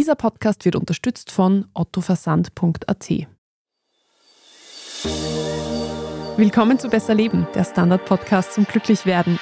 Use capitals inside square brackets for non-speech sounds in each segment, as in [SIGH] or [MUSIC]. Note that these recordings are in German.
Dieser Podcast wird unterstützt von ottoversand.at. Willkommen zu Besser Leben, der Standard-Podcast zum Glücklichwerden.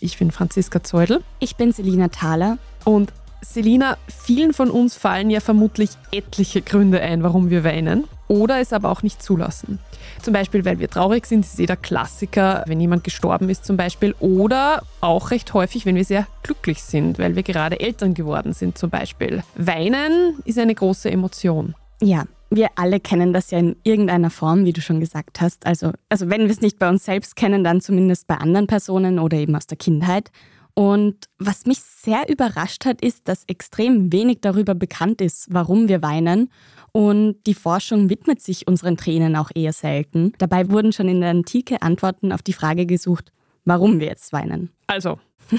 Ich bin Franziska Zeudel. Ich bin Selina Thaler. Und Selina, vielen von uns fallen ja vermutlich etliche Gründe ein, warum wir weinen oder es aber auch nicht zulassen. Zum Beispiel, weil wir traurig sind, ist jeder Klassiker, wenn jemand gestorben ist zum Beispiel. Oder auch recht häufig, wenn wir sehr glücklich sind, weil wir gerade Eltern geworden sind zum Beispiel. Weinen ist eine große Emotion. Ja, wir alle kennen das ja in irgendeiner Form, wie du schon gesagt hast. Also, also wenn wir es nicht bei uns selbst kennen, dann zumindest bei anderen Personen oder eben aus der Kindheit. Und was mich sehr überrascht hat, ist, dass extrem wenig darüber bekannt ist, warum wir weinen. Und die Forschung widmet sich unseren Tränen auch eher selten. Dabei wurden schon in der Antike Antworten auf die Frage gesucht, warum wir jetzt weinen. Also, [LAUGHS]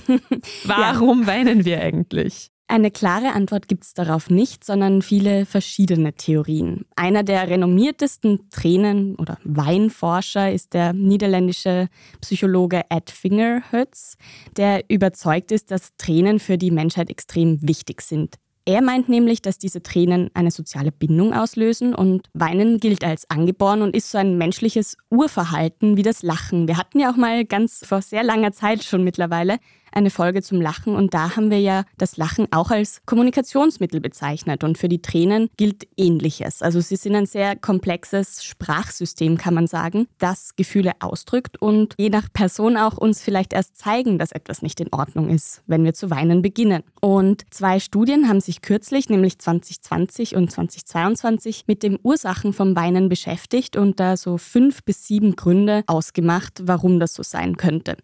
warum ja. weinen wir eigentlich? Eine klare Antwort gibt es darauf nicht, sondern viele verschiedene Theorien. Einer der renommiertesten Tränen- oder Weinforscher ist der niederländische Psychologe Ed Fingerhütz, der überzeugt ist, dass Tränen für die Menschheit extrem wichtig sind. Er meint nämlich, dass diese Tränen eine soziale Bindung auslösen und Weinen gilt als angeboren und ist so ein menschliches Urverhalten wie das Lachen. Wir hatten ja auch mal ganz vor sehr langer Zeit schon mittlerweile eine Folge zum Lachen und da haben wir ja das Lachen auch als Kommunikationsmittel bezeichnet und für die Tränen gilt ähnliches. Also sie sind ein sehr komplexes Sprachsystem, kann man sagen, das Gefühle ausdrückt und je nach Person auch uns vielleicht erst zeigen, dass etwas nicht in Ordnung ist, wenn wir zu weinen beginnen. Und zwei Studien haben sich kürzlich, nämlich 2020 und 2022, mit den Ursachen vom Weinen beschäftigt und da so fünf bis sieben Gründe ausgemacht, warum das so sein könnte.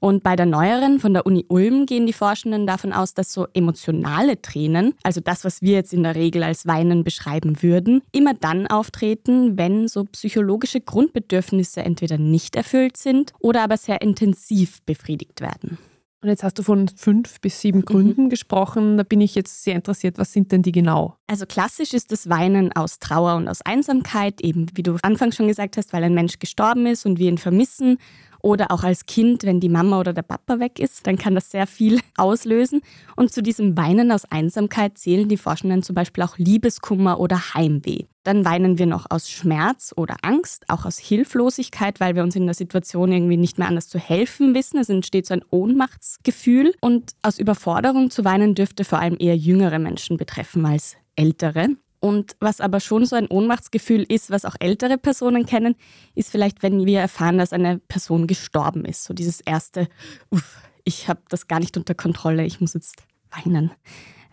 Und bei der neueren von der Uni Ulm gehen die Forschenden davon aus, dass so emotionale Tränen, also das, was wir jetzt in der Regel als Weinen beschreiben würden, immer dann auftreten, wenn so psychologische Grundbedürfnisse entweder nicht erfüllt sind oder aber sehr intensiv befriedigt werden. Und jetzt hast du von fünf bis sieben mhm. Gründen mhm. gesprochen. Da bin ich jetzt sehr interessiert. Was sind denn die genau? Also klassisch ist das Weinen aus Trauer und aus Einsamkeit, eben wie du anfangs schon gesagt hast, weil ein Mensch gestorben ist und wir ihn vermissen oder auch als Kind, wenn die Mama oder der Papa weg ist, dann kann das sehr viel [LAUGHS] auslösen. Und zu diesem Weinen aus Einsamkeit zählen die Forschenden zum Beispiel auch Liebeskummer oder Heimweh. Dann weinen wir noch aus Schmerz oder Angst, auch aus Hilflosigkeit, weil wir uns in der Situation irgendwie nicht mehr anders zu helfen wissen. Es entsteht so ein Ohnmachtsgefühl. Und aus Überforderung zu weinen dürfte vor allem eher jüngere Menschen betreffen als ältere. Und was aber schon so ein Ohnmachtsgefühl ist, was auch ältere Personen kennen, ist vielleicht, wenn wir erfahren, dass eine Person gestorben ist. So dieses erste, uff, ich habe das gar nicht unter Kontrolle, ich muss jetzt weinen.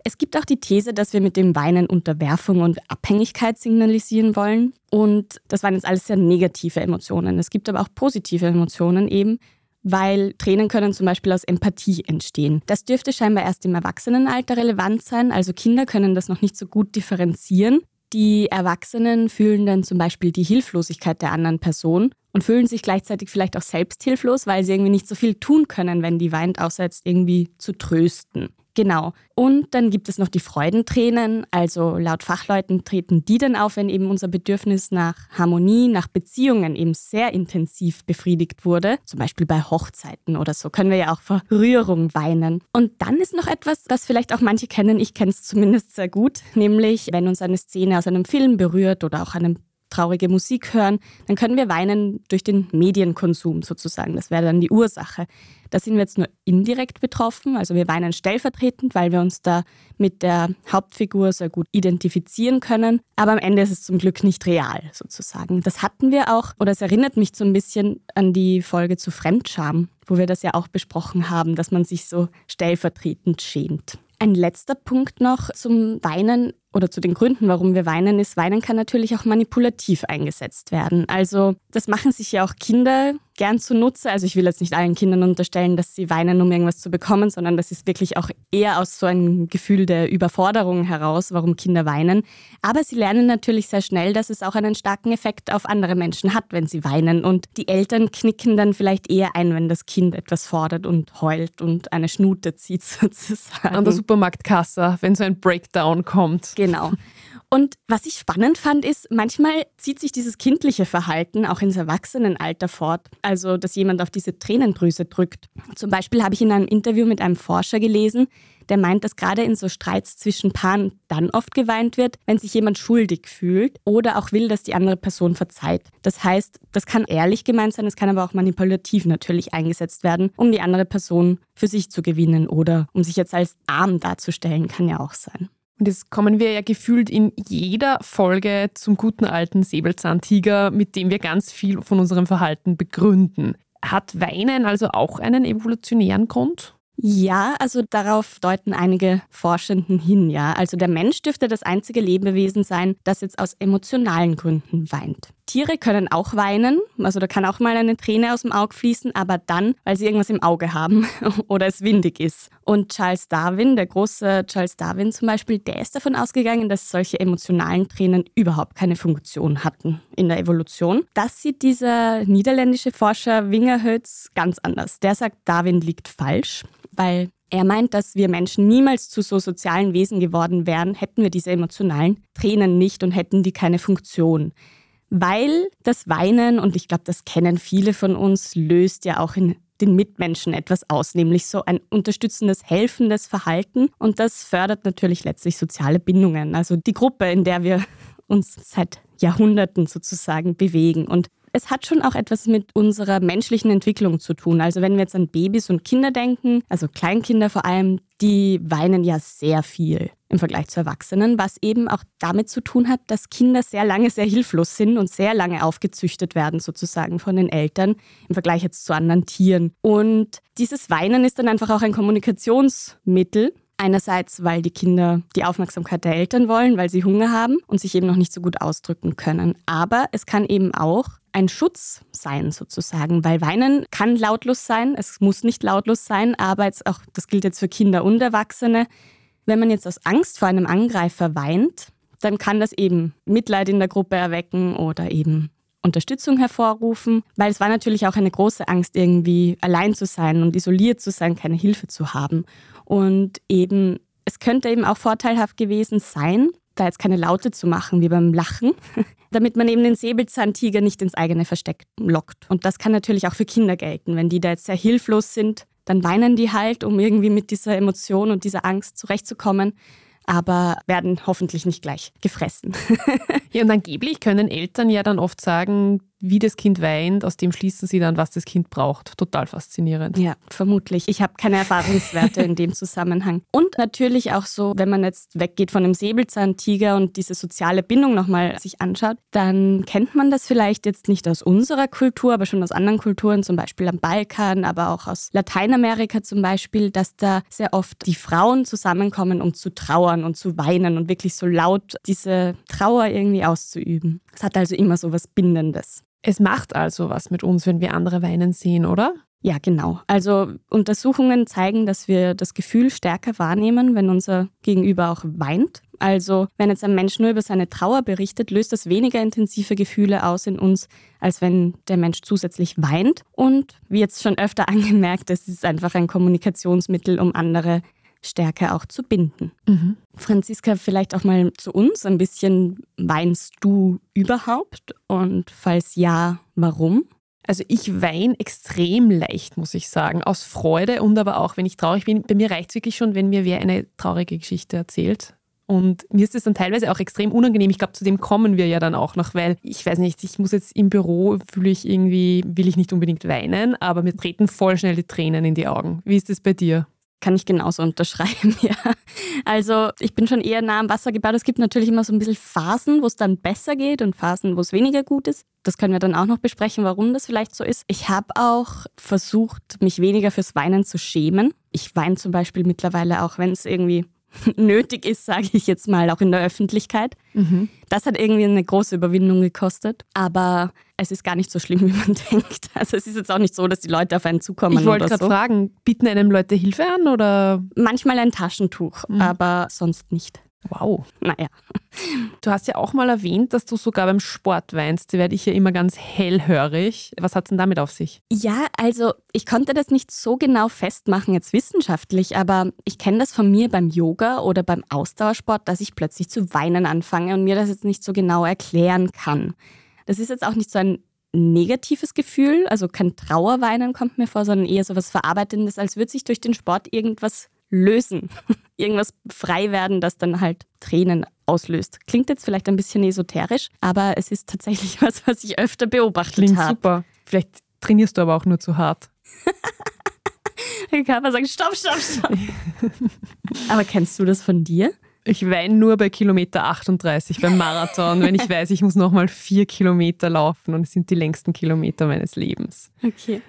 Es gibt auch die These, dass wir mit dem Weinen Unterwerfung und Abhängigkeit signalisieren wollen. Und das waren jetzt alles sehr negative Emotionen. Es gibt aber auch positive Emotionen eben, weil Tränen können zum Beispiel aus Empathie entstehen. Das dürfte scheinbar erst im Erwachsenenalter relevant sein, also Kinder können das noch nicht so gut differenzieren. Die Erwachsenen fühlen dann zum Beispiel die Hilflosigkeit der anderen Person und fühlen sich gleichzeitig vielleicht auch selbst hilflos, weil sie irgendwie nicht so viel tun können, wenn die weint, außer jetzt irgendwie zu trösten. Genau. Und dann gibt es noch die Freudentränen. Also laut Fachleuten treten die dann auf, wenn eben unser Bedürfnis nach Harmonie, nach Beziehungen eben sehr intensiv befriedigt wurde. Zum Beispiel bei Hochzeiten oder so können wir ja auch vor Rührung weinen. Und dann ist noch etwas, was vielleicht auch manche kennen. Ich kenne es zumindest sehr gut. Nämlich, wenn uns eine Szene aus einem Film berührt oder auch einem traurige Musik hören, dann können wir weinen durch den Medienkonsum sozusagen. Das wäre dann die Ursache. Da sind wir jetzt nur indirekt betroffen, also wir weinen stellvertretend, weil wir uns da mit der Hauptfigur sehr gut identifizieren können. Aber am Ende ist es zum Glück nicht real sozusagen. Das hatten wir auch, oder es erinnert mich so ein bisschen an die Folge zu Fremdscham, wo wir das ja auch besprochen haben, dass man sich so stellvertretend schämt. Ein letzter Punkt noch zum Weinen oder zu den Gründen, warum wir weinen, ist, Weinen kann natürlich auch manipulativ eingesetzt werden. Also das machen sich ja auch Kinder gern zunutze. Also ich will jetzt nicht allen Kindern unterstellen, dass sie weinen, um irgendwas zu bekommen, sondern das ist wirklich auch eher aus so einem Gefühl der Überforderung heraus, warum Kinder weinen. Aber sie lernen natürlich sehr schnell, dass es auch einen starken Effekt auf andere Menschen hat, wenn sie weinen. Und die Eltern knicken dann vielleicht eher ein, wenn das Kind etwas fordert und heult und eine Schnute zieht [LAUGHS] sozusagen. An der Supermarktkasse, wenn so ein Breakdown kommt. Genau. Und was ich spannend fand, ist, manchmal zieht sich dieses kindliche Verhalten auch ins Erwachsenenalter fort. Also, dass jemand auf diese Tränendrüse drückt. Zum Beispiel habe ich in einem Interview mit einem Forscher gelesen, der meint, dass gerade in so Streits zwischen Paaren dann oft geweint wird, wenn sich jemand schuldig fühlt oder auch will, dass die andere Person verzeiht. Das heißt, das kann ehrlich gemeint sein, es kann aber auch manipulativ natürlich eingesetzt werden, um die andere Person für sich zu gewinnen oder um sich jetzt als arm darzustellen, kann ja auch sein. Und jetzt kommen wir ja gefühlt in jeder Folge zum guten alten Säbelzahntiger, mit dem wir ganz viel von unserem Verhalten begründen. Hat Weinen also auch einen evolutionären Grund? Ja, also darauf deuten einige Forschenden hin, ja. Also der Mensch dürfte das einzige Lebewesen sein, das jetzt aus emotionalen Gründen weint. Tiere können auch weinen, also da kann auch mal eine Träne aus dem Auge fließen, aber dann, weil sie irgendwas im Auge haben [LAUGHS] oder es windig ist. Und Charles Darwin, der große Charles Darwin zum Beispiel, der ist davon ausgegangen, dass solche emotionalen Tränen überhaupt keine Funktion hatten in der Evolution. Das sieht dieser niederländische Forscher Wingerhötz ganz anders. Der sagt, Darwin liegt falsch weil er meint, dass wir Menschen niemals zu so sozialen Wesen geworden wären, hätten wir diese emotionalen Tränen nicht und hätten die keine Funktion. Weil das Weinen, und ich glaube, das kennen viele von uns, löst ja auch in den Mitmenschen etwas aus, nämlich so ein unterstützendes, helfendes Verhalten. Und das fördert natürlich letztlich soziale Bindungen, also die Gruppe, in der wir uns seit Jahrhunderten sozusagen bewegen. Und es hat schon auch etwas mit unserer menschlichen Entwicklung zu tun. Also wenn wir jetzt an Babys und Kinder denken, also Kleinkinder vor allem, die weinen ja sehr viel im Vergleich zu Erwachsenen, was eben auch damit zu tun hat, dass Kinder sehr lange sehr hilflos sind und sehr lange aufgezüchtet werden sozusagen von den Eltern im Vergleich jetzt zu anderen Tieren. Und dieses Weinen ist dann einfach auch ein Kommunikationsmittel, Einerseits, weil die Kinder die Aufmerksamkeit der Eltern wollen, weil sie Hunger haben und sich eben noch nicht so gut ausdrücken können. Aber es kann eben auch ein Schutz sein sozusagen, weil Weinen kann lautlos sein, es muss nicht lautlos sein, aber jetzt auch, das gilt jetzt für Kinder und Erwachsene. Wenn man jetzt aus Angst vor einem Angreifer weint, dann kann das eben Mitleid in der Gruppe erwecken oder eben Unterstützung hervorrufen, weil es war natürlich auch eine große Angst, irgendwie allein zu sein und isoliert zu sein, keine Hilfe zu haben. Und eben, es könnte eben auch vorteilhaft gewesen sein, da jetzt keine Laute zu machen wie beim Lachen, [LAUGHS] damit man eben den Säbelzahntiger nicht ins eigene Versteck lockt. Und das kann natürlich auch für Kinder gelten. Wenn die da jetzt sehr hilflos sind, dann weinen die halt, um irgendwie mit dieser Emotion und dieser Angst zurechtzukommen aber werden hoffentlich nicht gleich gefressen. [LAUGHS] ja, und angeblich können Eltern ja dann oft sagen, wie das Kind weint, aus dem schließen sie dann, was das Kind braucht. Total faszinierend. Ja, vermutlich. Ich habe keine Erfahrungswerte in dem Zusammenhang. Und natürlich auch so, wenn man jetzt weggeht von dem Säbelzahntiger und diese soziale Bindung nochmal sich anschaut, dann kennt man das vielleicht jetzt nicht aus unserer Kultur, aber schon aus anderen Kulturen, zum Beispiel am Balkan, aber auch aus Lateinamerika zum Beispiel, dass da sehr oft die Frauen zusammenkommen, um zu trauern und zu weinen und wirklich so laut diese Trauer irgendwie auszuüben. Es hat also immer so was Bindendes. Es macht also was mit uns, wenn wir andere weinen sehen, oder? Ja, genau. Also Untersuchungen zeigen, dass wir das Gefühl stärker wahrnehmen, wenn unser Gegenüber auch weint. Also wenn jetzt ein Mensch nur über seine Trauer berichtet, löst das weniger intensive Gefühle aus in uns, als wenn der Mensch zusätzlich weint. Und wie jetzt schon öfter [LAUGHS] angemerkt, es ist einfach ein Kommunikationsmittel, um andere stärker auch zu binden. Mhm. Franziska, vielleicht auch mal zu uns ein bisschen, weinst du überhaupt? Und falls ja, warum? Also ich weine extrem leicht, muss ich sagen, aus Freude und aber auch, wenn ich traurig bin. Bei mir reicht es wirklich schon, wenn mir wer eine traurige Geschichte erzählt. Und mir ist es dann teilweise auch extrem unangenehm. Ich glaube, zu dem kommen wir ja dann auch noch, weil ich weiß nicht, ich muss jetzt im Büro, fühle ich irgendwie, will ich nicht unbedingt weinen, aber mir treten voll schnell die Tränen in die Augen. Wie ist es bei dir? Kann ich genauso unterschreiben, [LAUGHS] ja. Also ich bin schon eher nah am Wasser gebaut. Es gibt natürlich immer so ein bisschen Phasen, wo es dann besser geht und Phasen, wo es weniger gut ist. Das können wir dann auch noch besprechen, warum das vielleicht so ist. Ich habe auch versucht, mich weniger fürs Weinen zu schämen. Ich weine zum Beispiel mittlerweile auch, wenn es irgendwie [LAUGHS] nötig ist, sage ich jetzt mal, auch in der Öffentlichkeit. Mhm. Das hat irgendwie eine große Überwindung gekostet. Aber es ist gar nicht so schlimm, [LAUGHS] wie man denkt. Also es ist jetzt auch nicht so, dass die Leute auf einen zukommen. Ich wollte gerade so. fragen, bieten einem Leute Hilfe an oder? Manchmal ein Taschentuch, mhm. aber sonst nicht. Wow. Naja. Du hast ja auch mal erwähnt, dass du sogar beim Sport weinst. Da werde ich ja immer ganz hellhörig. Was hat es denn damit auf sich? Ja, also ich konnte das nicht so genau festmachen jetzt wissenschaftlich, aber ich kenne das von mir beim Yoga oder beim Ausdauersport, dass ich plötzlich zu weinen anfange und mir das jetzt nicht so genau erklären kann. Das ist jetzt auch nicht so ein negatives Gefühl, also kein Trauerweinen kommt mir vor, sondern eher so was Verarbeitendes, als würde sich durch den Sport irgendwas lösen, [LAUGHS] irgendwas frei werden, das dann halt Tränen auslöst. Klingt jetzt vielleicht ein bisschen esoterisch, aber es ist tatsächlich [LAUGHS] was, was ich öfter beobachtet habe. Klingt super. Vielleicht trainierst du aber auch nur zu hart. [LAUGHS] Der Körper sagt, stopp, stopp, stopp. aber kennst du das von dir? Ich weine nur bei Kilometer 38 beim Marathon, wenn ich weiß, ich muss nochmal vier Kilometer laufen und es sind die längsten Kilometer meines Lebens. Okay.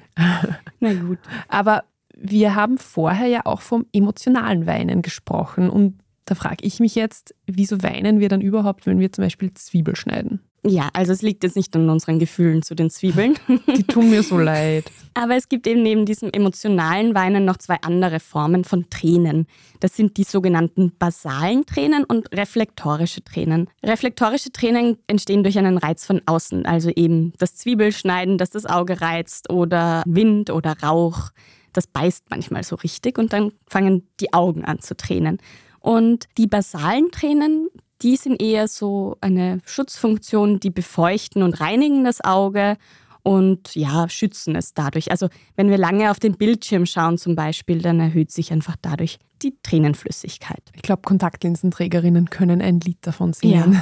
Na gut. Aber wir haben vorher ja auch vom emotionalen Weinen gesprochen und da frage ich mich jetzt, wieso weinen wir dann überhaupt, wenn wir zum Beispiel Zwiebel schneiden? Ja, also es liegt jetzt nicht an unseren Gefühlen zu den Zwiebeln. [LAUGHS] Die tun mir so [LAUGHS] leid. Aber es gibt eben neben diesem emotionalen Weinen noch zwei andere Formen von Tränen. Das sind die sogenannten basalen Tränen und reflektorische Tränen. Reflektorische Tränen entstehen durch einen Reiz von außen, also eben das Zwiebelschneiden, das das Auge reizt oder Wind oder Rauch. Das beißt manchmal so richtig und dann fangen die Augen an zu tränen. Und die basalen Tränen, die sind eher so eine Schutzfunktion, die befeuchten und reinigen das Auge und ja, schützen es dadurch. Also wenn wir lange auf den Bildschirm schauen zum Beispiel, dann erhöht sich einfach dadurch die Tränenflüssigkeit. Ich glaube, Kontaktlinsenträgerinnen können ein Lied davon singen.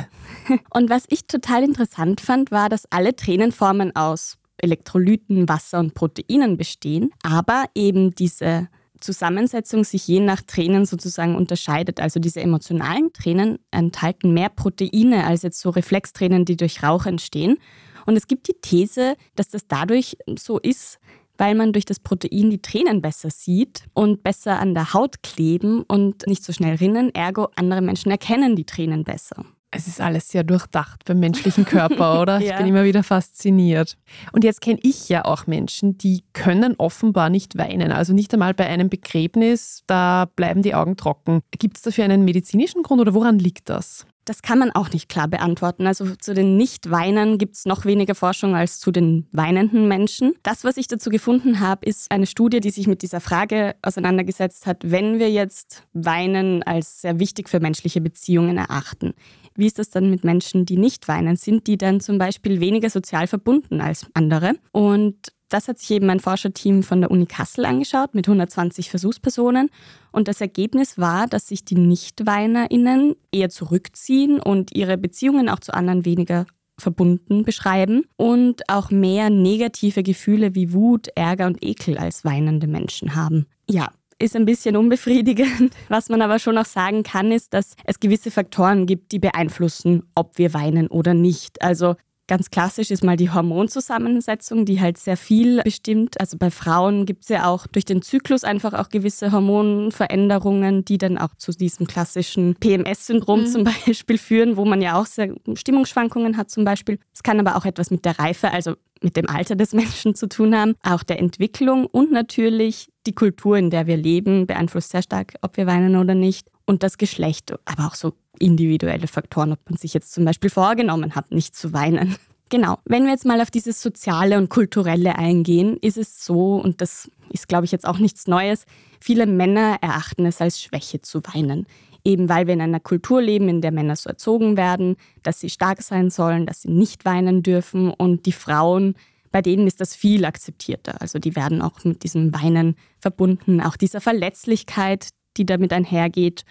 Ja. [LAUGHS] Und was ich total interessant fand, war, dass alle Tränenformen aus Elektrolyten, Wasser und Proteinen bestehen, aber eben diese Zusammensetzung sich je nach Tränen sozusagen unterscheidet. Also diese emotionalen Tränen enthalten mehr Proteine als jetzt so Reflextränen, die durch Rauch entstehen. Und es gibt die These, dass das dadurch so ist, weil man durch das Protein die Tränen besser sieht und besser an der Haut kleben und nicht so schnell rinnen. Ergo, andere Menschen erkennen die Tränen besser. Es ist alles sehr durchdacht beim menschlichen Körper, [LAUGHS] oder? ja. Ich bin immer wieder fasziniert. Und jetzt kenne ich ja auch Menschen, die können offenbar nicht weinen. Also nicht einmal bei einem Begräbnis, da bleiben die Augen trocken. Gibt es dafür einen medizinischen Grund oder woran liegt das? Das kann man auch nicht klar beantworten. Also zu den Nicht-Weinern gibt es noch weniger Forschung als zu den weinenden Menschen. Das, was ich dazu gefunden habe, ist eine Studie, die sich mit dieser Frage auseinandergesetzt hat, wenn wir jetzt Weinen als sehr wichtig für menschliche Beziehungen erachten. Wie ist das dann mit Menschen, die nicht weinen? Sind die dann zum Beispiel weniger sozial verbunden als andere? Und das hat sich eben ein Forscherteam von der Uni Kassel angeschaut mit 120 Versuchspersonen. Und das Ergebnis war, dass sich die NichtweinerInnen eher zurückziehen und ihre Beziehungen auch zu anderen weniger verbunden beschreiben und auch mehr negative Gefühle wie Wut, Ärger und Ekel als weinende Menschen haben. Ja, ist ein bisschen unbefriedigend. [LAUGHS] Was man aber schon auch sagen kann, ist, dass es gewisse Faktoren gibt, die beeinflussen, ob wir weinen oder nicht. Also Ganz klassisch ist mal die Hormonzusammensetzung, die halt sehr viel bestimmt. Also bei Frauen gibt es ja auch durch den Zyklus einfach auch gewisse Hormonveränderungen, die dann auch zu diesem klassischen PMS-Syndrom mhm. zum [LAUGHS] Beispiel führen, wo man ja auch sehr Stimmungsschwankungen hat zum Beispiel. Es kann aber auch etwas mit der Reife, also mit dem Alter des [LAUGHS] Menschen zu tun haben, auch der Entwicklung und natürlich die Kultur, in der wir leben, beeinflusst sehr stark, ob wir weinen oder nicht. Und das Geschlecht, aber auch so individuelle Faktoren, ob man sich jetzt zum Beispiel vorgenommen hat, nicht zu weinen. [LAUGHS] Genau, wenn wir jetzt mal auf dieses Soziale und Kulturelle eingehen, ist es so, und das ist, glaube ich, jetzt auch nichts Neues, viele Männer erachten es als Schwäche zu weinen. Eben weil wir in einer Kultur leben, in der Männer so erzogen werden, dass sie stark sein sollen, dass sie nicht weinen dürfen. Und die Frauen, bei denen ist das viel akzeptierter. Also die werden auch mit diesem Weinen verbunden, auch dieser Verletzlichkeit, die damit einhergeht.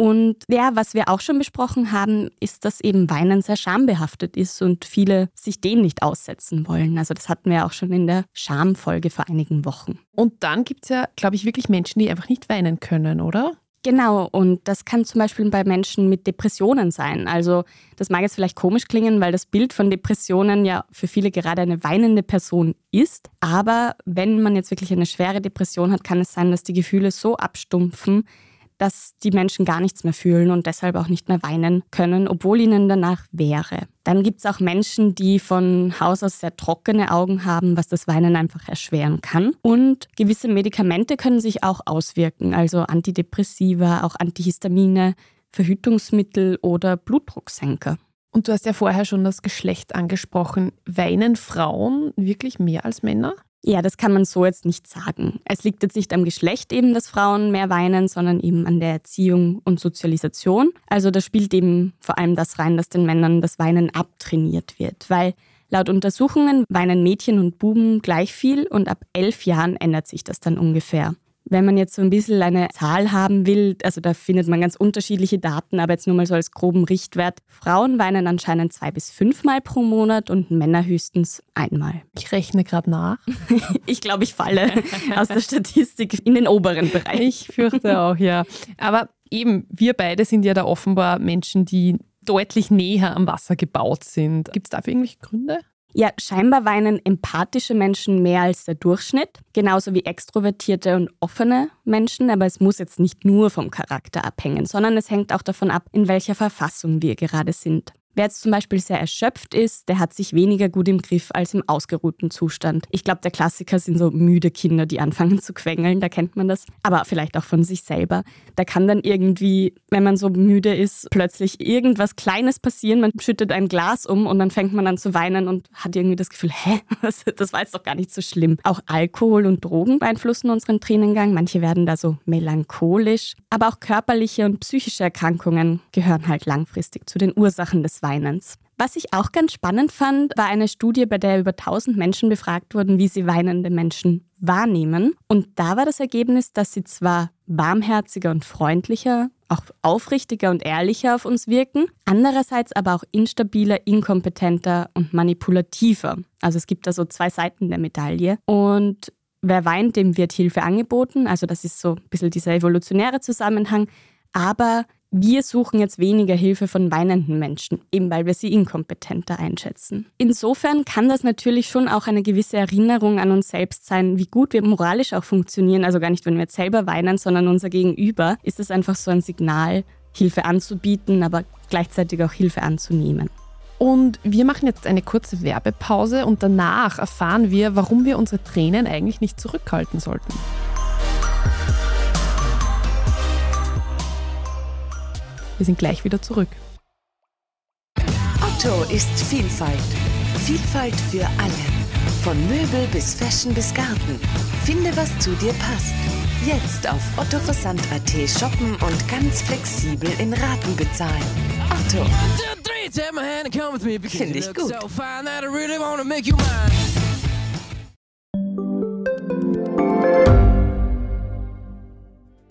Und ja, was wir auch schon besprochen haben, ist, dass eben Weinen sehr schambehaftet ist und viele sich dem nicht aussetzen wollen. Also das hatten wir auch schon in der Schamfolge vor einigen Wochen. Und dann gibt es ja, glaube ich, wirklich Menschen, die einfach nicht weinen können, oder? Genau, und das kann zum Beispiel bei Menschen mit Depressionen sein. Also das mag jetzt vielleicht komisch klingen, weil das Bild von Depressionen ja für viele gerade eine weinende Person ist. Aber wenn man jetzt wirklich eine schwere Depression hat, kann es sein, dass die Gefühle so abstumpfen, dass die Menschen gar nichts mehr fühlen und deshalb auch nicht mehr weinen können, obwohl ihnen danach wäre. Dann gibt es auch Menschen, die von Haus aus sehr trockene Augen haben, was das Weinen einfach erschweren kann. Und gewisse Medikamente können sich auch auswirken, also Antidepressiva, auch Antihistamine Verhütungsmittel oder Blutdrucksenker. Und du hast ja vorher schon das Geschlecht angesprochen. Weinen Frauen wirklich mehr als Männer? Ja, das kann man so jetzt nicht sagen. Es liegt jetzt nicht am Geschlecht eben, dass Frauen mehr weinen, sondern eben an der Erziehung und Sozialisation. Also da spielt eben vor allem das rein, dass den Männern das Weinen abtrainiert wird, weil laut Untersuchungen weinen Mädchen und Buben gleich viel und ab elf Jahren ändert sich das dann ungefähr. Wenn man jetzt so ein bisschen eine Zahl haben will, also da findet man ganz unterschiedliche Daten, aber jetzt nur mal so als groben Richtwert. Frauen weinen anscheinend zwei bis fünfmal pro Monat und Männer höchstens einmal. Ich rechne gerade nach. [LAUGHS] ich glaube, ich falle aus der Statistik in den oberen Bereich. Ich fürchte auch, ja. Aber eben, wir beide sind ja da offenbar Menschen, die deutlich näher am Wasser gebaut sind. Gibt es dafür irgendwelche Gründe? Ja, scheinbar weinen empathische Menschen mehr als der Durchschnitt, genauso wie extrovertierte und offene Menschen, aber es muss jetzt nicht nur vom Charakter abhängen, sondern es hängt auch davon ab, in welcher Verfassung wir gerade sind. Wer jetzt zum Beispiel sehr erschöpft ist, der hat sich weniger gut im Griff als im ausgeruhten Zustand. Ich glaube, der Klassiker sind so müde Kinder, die anfangen zu quengeln, da kennt man das. Aber vielleicht auch von sich selber. Da kann dann irgendwie, wenn man so müde ist, plötzlich irgendwas Kleines passieren. Man schüttet ein Glas um und dann fängt man an zu weinen und hat irgendwie das Gefühl, hä, [LAUGHS] das war jetzt doch gar nicht so schlimm. Auch Alkohol und Drogen beeinflussen unseren Tränengang. Manche werden da so melancholisch. Aber auch körperliche und psychische Erkrankungen gehören halt langfristig zu den Ursachen des Weinens. Weinens. Was ich auch ganz spannend fand, war eine Studie, bei der über 1000 Menschen befragt wurden, wie sie weinende Menschen wahrnehmen. Und da war das Ergebnis, dass sie zwar warmherziger und freundlicher, auch aufrichtiger und ehrlicher auf uns wirken, andererseits aber auch instabiler, inkompetenter und manipulativer. Also es gibt da so zwei Seiten der Medaille. Und wer weint, dem wird Hilfe angeboten. Also das ist so ein bisschen dieser evolutionäre Zusammenhang. Aber wir suchen jetzt weniger Hilfe von weinenden Menschen, eben weil wir sie inkompetenter einschätzen. Insofern kann das natürlich schon auch eine gewisse Erinnerung an uns selbst sein, wie gut wir moralisch auch funktionieren. Also gar nicht, wenn wir jetzt selber weinen, sondern unser Gegenüber. Ist es einfach so ein Signal, Hilfe anzubieten, aber gleichzeitig auch Hilfe anzunehmen. Und wir machen jetzt eine kurze Werbepause und danach erfahren wir, warum wir unsere Tränen eigentlich nicht zurückhalten sollten. Wir sind gleich wieder zurück. Otto ist Vielfalt. Vielfalt für alle. Von Möbel bis Fashion bis Garten. Finde, was zu dir passt. Jetzt auf ottoversand.at shoppen und ganz flexibel in Raten bezahlen. Otto. Finde ich gut.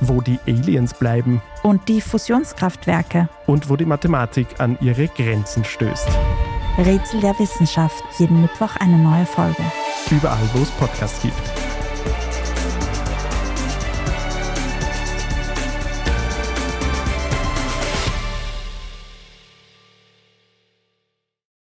wo die Aliens bleiben und die Fusionskraftwerke und wo die Mathematik an ihre Grenzen stößt. Rätsel der Wissenschaft, jeden Mittwoch eine neue Folge. Überall, wo es Podcasts gibt.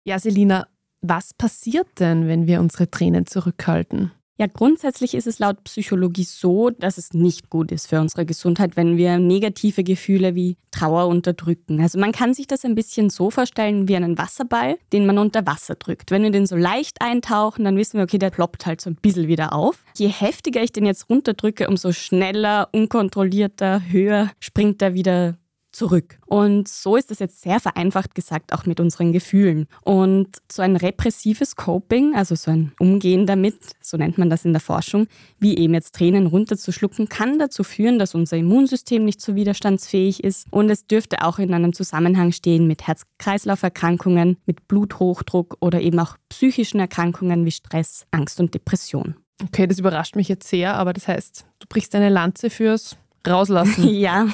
Ja, Selina, was passiert denn, wenn wir unsere Tränen zurückhalten? Ja, grundsätzlich ist es laut Psychologie so, dass es nicht gut ist für unsere Gesundheit, wenn wir negative Gefühle wie Trauer unterdrücken. Also man kann sich das ein bisschen so vorstellen wie einen Wasserball, den man unter Wasser drückt. Wenn wir den so leicht eintauchen, dann wissen wir, okay, der ploppt halt so ein bisschen wieder auf. Je heftiger ich den jetzt runterdrücke, umso schneller, unkontrollierter, höher springt er wieder zurück. Und so ist es jetzt sehr vereinfacht gesagt auch mit unseren Gefühlen. Und so ein repressives Coping, also so ein Umgehen damit, so nennt man das in der Forschung, wie eben jetzt Tränen runterzuschlucken, kann dazu führen, dass unser Immunsystem nicht so widerstandsfähig ist. Und es dürfte auch in einem Zusammenhang stehen mit Herz-Kreislauf-Erkrankungen, mit Bluthochdruck oder eben auch psychischen Erkrankungen wie Stress, Angst und Depression. Okay, das überrascht mich jetzt sehr, aber das heißt, du brichst eine Lanze fürs rauslassen. [LAUGHS] ja,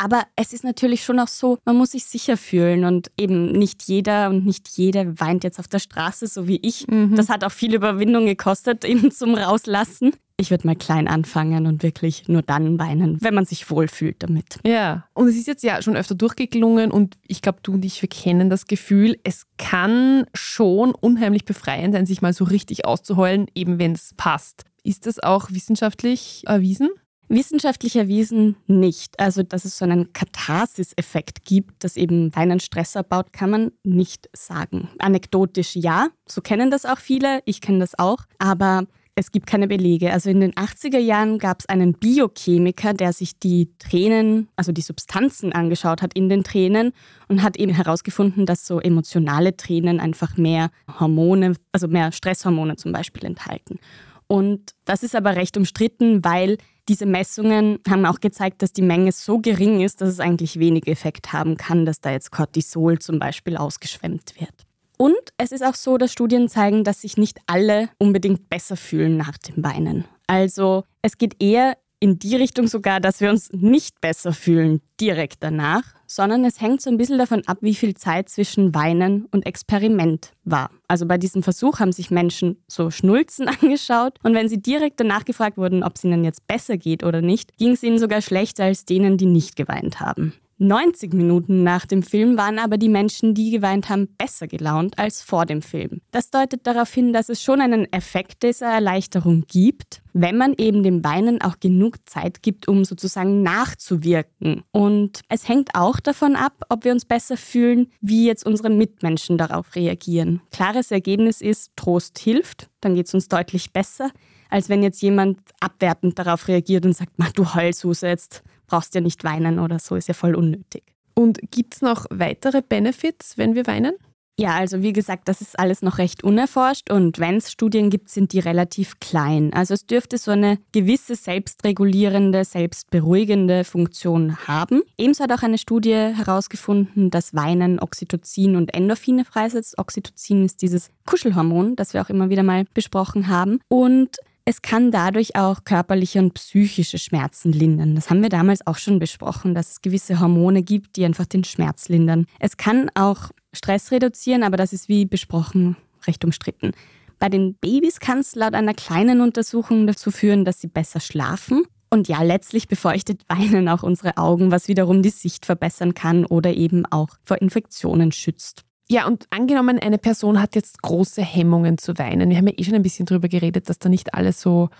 aber es ist natürlich schon auch so, man muss sich sicher fühlen und eben nicht jeder und nicht jede weint jetzt auf der Straße, so wie ich. Mhm. Das hat auch viel Überwindung gekostet, eben zum Rauslassen. Ich würde mal klein anfangen und wirklich nur dann weinen, wenn man sich wohlfühlt damit. Ja, und es ist jetzt ja schon öfter durchgeklungen und ich glaube, du und ich, wir kennen das Gefühl, es kann schon unheimlich befreiend sein, sich mal so richtig auszuheulen, eben wenn es passt. Ist das auch wissenschaftlich erwiesen? Wissenschaftlich erwiesen nicht. Also, dass es so einen Katharsis-Effekt gibt, dass eben Weinen Stress abbaut, kann man nicht sagen. Anekdotisch ja, so kennen das auch viele, ich kenne das auch, aber es gibt keine Belege. Also in den 80er Jahren gab es einen Biochemiker, der sich die Tränen, also die Substanzen angeschaut hat in den Tränen und hat eben herausgefunden, dass so emotionale Tränen einfach mehr Hormone, also mehr Stresshormone zum Beispiel enthalten. Und das ist aber recht umstritten, weil diese Messungen haben auch gezeigt, dass die Menge so gering ist, dass es eigentlich wenig Effekt haben kann, dass da jetzt Cortisol zum Beispiel ausgeschwemmt wird. Und es ist auch so, dass Studien zeigen, dass sich nicht alle unbedingt besser fühlen nach dem Weinen. Also es geht eher in die Richtung sogar, dass wir uns nicht besser fühlen direkt danach, sondern es hängt so ein bisschen davon ab, wie viel Zeit zwischen Weinen und Experiment war. Also bei diesem Versuch haben sich Menschen so Schnulzen [LAUGHS] angeschaut und wenn sie direkt danach gefragt wurden, ob es ihnen jetzt besser geht oder nicht, ging es ihnen sogar schlechter als denen, die nicht geweint haben. 90 Minuten nach dem Film waren aber die Menschen, die geweint haben, besser gelaunt als vor dem Film. Das deutet darauf hin, dass es schon einen Effekt dieser Erleichterung gibt, wenn man eben dem Weinen auch genug Zeit gibt, um sozusagen nachzuwirken. Und es hängt auch davon ab, ob wir uns besser fühlen, wie jetzt unsere Mitmenschen darauf reagieren. Klares Ergebnis ist, Trost hilft, dann geht es uns deutlich besser, als wenn jetzt jemand abwertend darauf reagiert und sagt, du Heulsuse, jetzt brauchst ja nicht weinen oder so, ist ja voll unnötig. Und gibt es noch weitere Benefits, wenn wir weinen? Ja, also wie gesagt, das ist alles noch recht unerforscht und wenn es Studien gibt, sind die relativ klein. Also es dürfte so eine gewisse selbstregulierende, selbstberuhigende Funktion haben. Ebenso hat auch eine Studie herausgefunden, dass Weinen Oxytocin und Endorphine freisetzt. Oxytocin ist dieses Kuschelhormon, das wir auch immer wieder mal besprochen haben. Und es kann dadurch auch körperliche und psychische Schmerzen lindern. Das haben wir damals auch schon besprochen, dass es gewisse Hormone gibt, die einfach den Schmerz lindern. Es kann auch Stress reduzieren, aber das ist wie besprochen recht umstritten. Bei den Babys kann es laut einer kleinen Untersuchung dazu führen, dass sie besser schlafen. Und ja, letztlich befeuchtet [LAUGHS] Weinen auch unsere Augen, was wiederum die Sicht verbessern kann oder eben auch vor Infektionen schützt. Ja, und angenommen, eine Person hat jetzt große Hemmungen zu weinen. Wir haben ja eh schon ein bisschen darüber geredet, dass da nicht alle so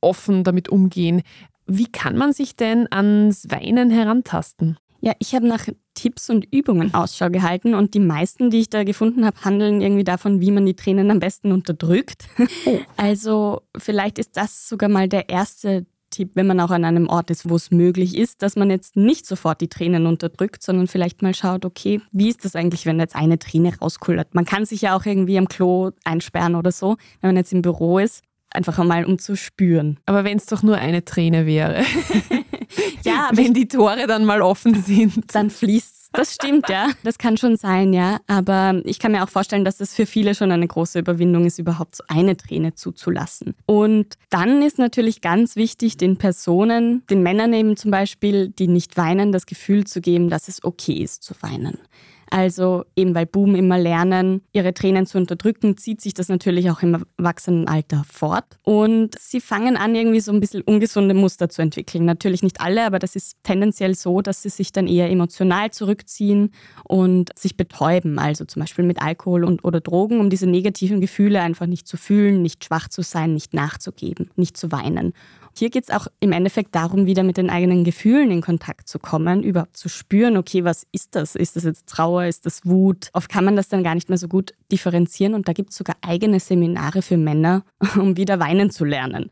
offen damit umgehen. Wie kann man sich denn ans Weinen herantasten? Ja, ich habe nach Tipps und Übungen Ausschau gehalten und die meisten, die ich da gefunden habe, handeln irgendwie davon, wie man die Tränen am besten unterdrückt. Oh. [LAUGHS] Also vielleicht ist das sogar mal der erste Tipp, wenn man auch an einem Ort ist, wo es möglich ist, dass man jetzt nicht sofort die Tränen unterdrückt, sondern vielleicht mal schaut, okay, wie ist das eigentlich, wenn jetzt eine Träne rauskullert? Man kann sich ja auch irgendwie am Klo einsperren oder so, wenn man jetzt im Büro ist, einfach einmal um zu spüren. Aber wenn es doch nur eine Träne wäre. [LAUGHS] ja, wenn die Tore dann mal offen sind. Dann fließt das stimmt, ja. Das kann schon sein, ja. Aber ich kann mir auch vorstellen, dass das für viele schon eine große Überwindung ist, überhaupt so eine Träne zuzulassen. Und dann ist natürlich ganz wichtig, den Personen, den Männern eben zum Beispiel, die nicht weinen, das Gefühl zu geben, dass es okay ist zu weinen. Also eben weil Buben immer lernen, ihre Tränen zu unterdrücken, zieht sich das natürlich auch im Erwachsenenalter fort. Und sie fangen an, irgendwie so ein bisschen ungesunde Muster zu entwickeln. Natürlich nicht alle, aber das ist tendenziell so, dass sie sich dann eher emotional zurückziehen und sich betäuben, also zum Beispiel mit Alkohol und, oder Drogen, um diese negativen Gefühle einfach nicht zu fühlen, nicht schwach zu sein, nicht nachzugeben, nicht zu weinen. Hier geht es auch im Endeffekt darum, wieder mit den eigenen Gefühlen in Kontakt zu kommen, überhaupt zu spüren, okay, was ist das? Ist das jetzt Trauer? Ist das Wut? Oft kann man das dann gar nicht mehr so gut differenzieren und da gibt es sogar eigene Seminare für Männer, [LAUGHS] um wieder weinen zu lernen.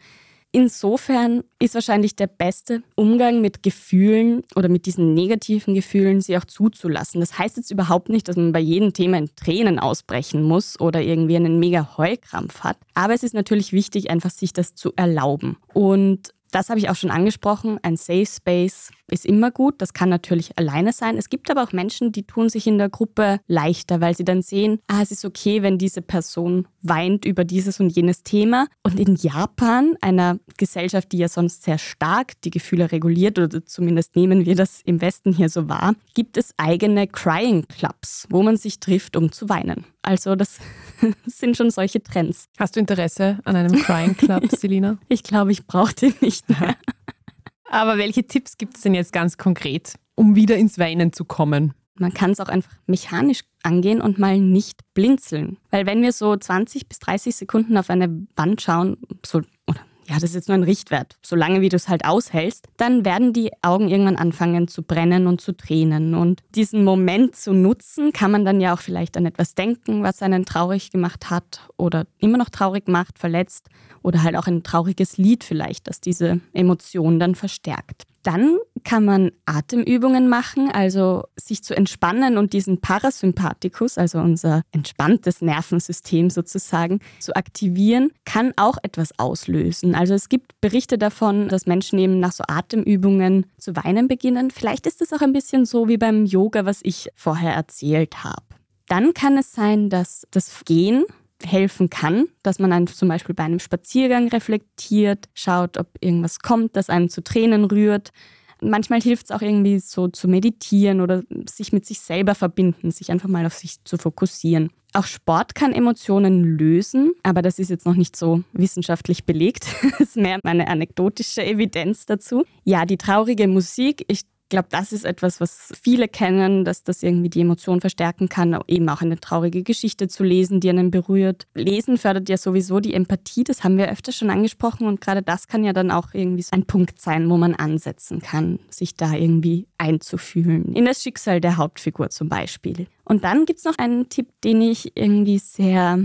Insofern ist wahrscheinlich der beste Umgang mit Gefühlen oder mit diesen negativen Gefühlen, sie auch zuzulassen. Das heißt jetzt überhaupt nicht, dass man bei jedem Thema in Tränen ausbrechen muss oder irgendwie einen mega Heulkrampf hat. Aber es ist natürlich wichtig, einfach sich das zu erlauben. Und Das habe ich auch schon angesprochen. Ein Safe Space ist immer gut. Das kann natürlich alleine sein. Es gibt aber auch Menschen, die tun sich in der Gruppe leichter, weil sie dann sehen, ah, es ist okay, wenn diese Person weint über dieses und jenes Thema. Und in Japan, einer Gesellschaft, die ja sonst sehr stark die Gefühle reguliert, oder zumindest nehmen wir das im Westen hier so wahr, gibt es eigene Crying Clubs, wo man sich trifft, um zu weinen. Also das [LAUGHS] sind schon solche Trends. Hast du Interesse an einem Crying Club, [LAUGHS] Selina? ich glaube, ich brauche den nicht mehr. [LAUGHS] Aber welche Tipps gibt es denn jetzt ganz konkret, um wieder ins Weinen zu kommen? Man kann es auch einfach mechanisch angehen und mal nicht blinzeln. Weil wenn wir so 20 bis 30 Sekunden auf eine Wand schauen, so, ja, das ist jetzt nur ein Richtwert, solange wie du es halt aushältst, dann werden die Augen irgendwann anfangen zu brennen und zu tränen. Und diesen Moment zu nutzen, kann man dann ja auch vielleicht an etwas denken, was einen traurig gemacht hat oder immer noch traurig macht, verletzt oder halt auch ein trauriges Lied vielleicht, das diese Emotion dann verstärkt. Dann kann man Atemübungen machen, also sich zu entspannen und diesen Parasympathikus, also unser entspanntes Nervensystem sozusagen, zu aktivieren, kann auch etwas auslösen. Also es gibt Berichte davon, dass Menschen eben nach so Atemübungen zu weinen beginnen. Vielleicht ist es auch ein bisschen so wie beim Yoga, was ich vorher erzählt habe. Dann kann es sein, dass das Gehen helfen kann, dass man einen zum Beispiel bei einem Spaziergang reflektiert, schaut, ob irgendwas kommt, das einem zu Tränen rührt. Manchmal hilft es auch irgendwie so zu meditieren oder sich mit sich selber verbinden, sich einfach mal auf sich zu fokussieren. Auch Sport kann Emotionen lösen, aber das ist jetzt noch nicht so wissenschaftlich belegt. [LAUGHS] das ist mehr meine anekdotische Evidenz dazu. Ja, die traurige Musik, ich glaube, das ist etwas, was viele kennen, dass das irgendwie die Emotion verstärken kann, eben auch eine traurige Geschichte zu lesen, die einen berührt. Lesen fördert ja sowieso die Empathie, das haben wir öfter schon angesprochen und gerade das kann ja dann auch irgendwie so ein Punkt sein, wo man ansetzen kann, sich da irgendwie einzufühlen. In das Schicksal der Hauptfigur zum Beispiel. Und dann gibt es noch einen Tipp, den ich irgendwie sehr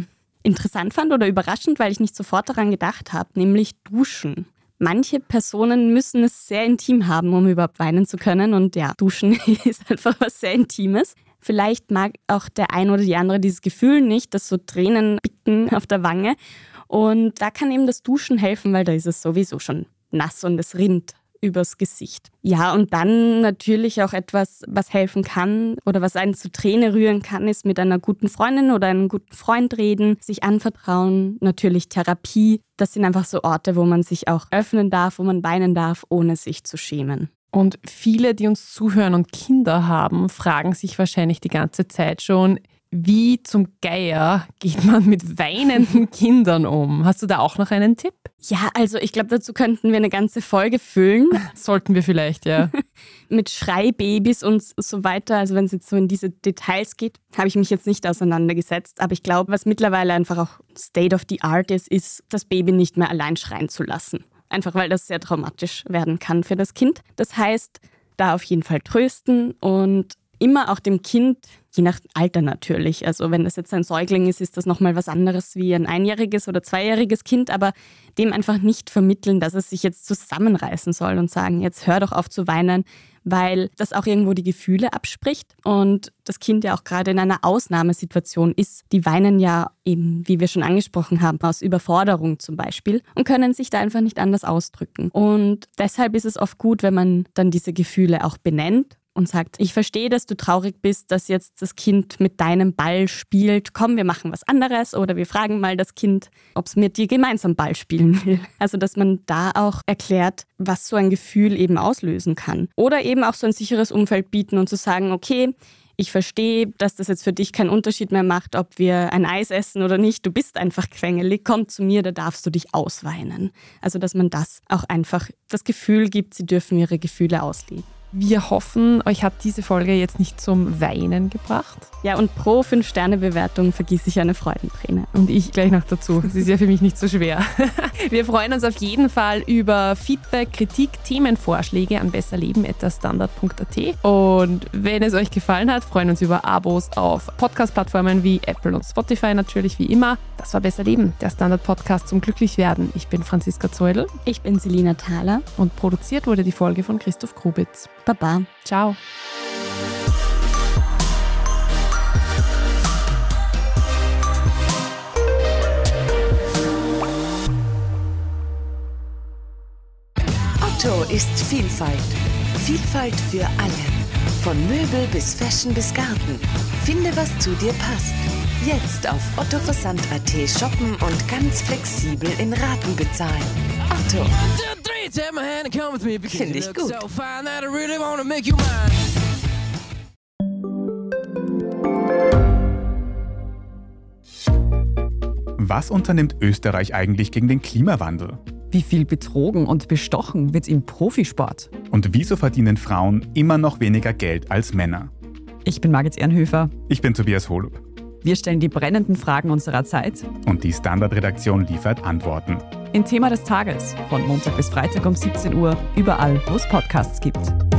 interessant fand oder überraschend, weil ich nicht sofort daran gedacht habe, nämlich Duschen. Manche Personen müssen es sehr intim haben, um überhaupt weinen zu können. Und ja, Duschen [LAUGHS] ist einfach was sehr Intimes. Vielleicht mag auch der ein oder die andere dieses Gefühl nicht, dass so Tränen bicken [LAUGHS] auf der Wange. Und da kann eben das Duschen helfen, weil da ist es sowieso schon nass und es rinnt übers Gesicht. Ja, und dann natürlich auch etwas, was helfen kann oder was einen zu Träne rühren kann, ist mit einer guten Freundin oder einem guten Freund reden, sich anvertrauen, natürlich Therapie. Das sind einfach so Orte, wo man sich auch öffnen darf, wo man weinen darf, ohne sich zu schämen. Und viele, die uns zuhören und Kinder haben, fragen sich wahrscheinlich die ganze Zeit schon, wie zum Geier geht man mit weinenden [LAUGHS] Kindern um? Hast du da auch noch einen Tipp? Ja, also ich glaube, dazu könnten wir eine ganze Folge füllen. [LAUGHS] Sollten wir vielleicht, ja. [LAUGHS] mit Schreibabys und so weiter. Also wenn es jetzt so in diese Details geht, habe ich mich jetzt nicht auseinandergesetzt. Aber ich glaube, was mittlerweile einfach auch State of the Art ist, ist, das Baby nicht mehr allein schreien zu lassen. Einfach weil das sehr traumatisch werden kann für das Kind. Das heißt, da auf jeden Fall trösten und immer auch dem Kind, je nach Alter natürlich, also wenn das jetzt ein Säugling ist, ist das nochmal was anderes wie ein einjähriges oder zweijähriges Kind, aber dem einfach nicht vermitteln, dass es sich jetzt zusammenreißen soll und sagen, jetzt hör doch auf zu weinen, weil das auch irgendwo die Gefühle abspricht und das Kind ja auch gerade in einer Ausnahmesituation ist. Die weinen ja eben, wie wir schon angesprochen haben, aus Überforderung zum Beispiel und können sich da einfach nicht anders ausdrücken. Und deshalb ist es oft gut, wenn man dann diese Gefühle auch benennt und sagt, ich verstehe, dass du traurig bist, dass jetzt das Kind mit deinem Ball spielt. Komm, wir machen was anderes oder wir fragen mal das Kind, ob es mit dir gemeinsam Ball spielen will. [LAUGHS] Also, dass man da auch erklärt, was so ein Gefühl eben auslösen kann. Oder eben auch so ein sicheres Umfeld bieten und zu sagen, okay, ich verstehe, dass das jetzt für dich keinen Unterschied mehr macht, ob wir ein Eis essen oder nicht. Du bist einfach quengelig. Komm zu mir, da darfst du dich ausweinen. Also, dass man das auch einfach das Gefühl gibt, sie dürfen ihre Gefühle ausleben. Wir hoffen, euch hat diese Folge jetzt nicht zum Weinen gebracht. Ja, und pro 5-Sterne-Bewertung vergieße ich eine Freudenträne. Und ich gleich noch dazu. Sie ist ja für mich nicht so schwer. [LAUGHS] Wir freuen uns auf jeden Fall über Feedback, Kritik, Themenvorschläge an besserleben.standard.at. Und wenn es euch gefallen hat, freuen uns über Abos auf Podcast-Plattformen wie Apple und Spotify natürlich wie immer. Das war Besser Leben, der Standard-Podcast zum Glücklichwerden. Ich bin Franziska Zeudel. Ich bin Selina Thaler. Und produziert wurde die Folge von Christoph Grubitz. Baba. Ciao. Otto ist Vielfalt. Vielfalt für alle. Von Möbel bis Fashion bis Garten. Finde, was zu dir passt. Jetzt auf ottoversand.at shoppen und ganz flexibel in Raten bezahlen. Otto. Finde ich gut. Was unternimmt Österreich eigentlich gegen den Klimawandel? Wie viel betrogen und bestochen wird im Profisport? Und wieso verdienen Frauen immer noch weniger Geld als Männer? Ich bin Margit Ehrenhöfer. Ich bin Tobias Holub. Wir stellen die brennenden Fragen unserer Zeit. Und die Standardredaktion liefert Antworten. In Thema des Tages von Montag bis Freitag um 17 Uhr, überall, wo es Podcasts gibt.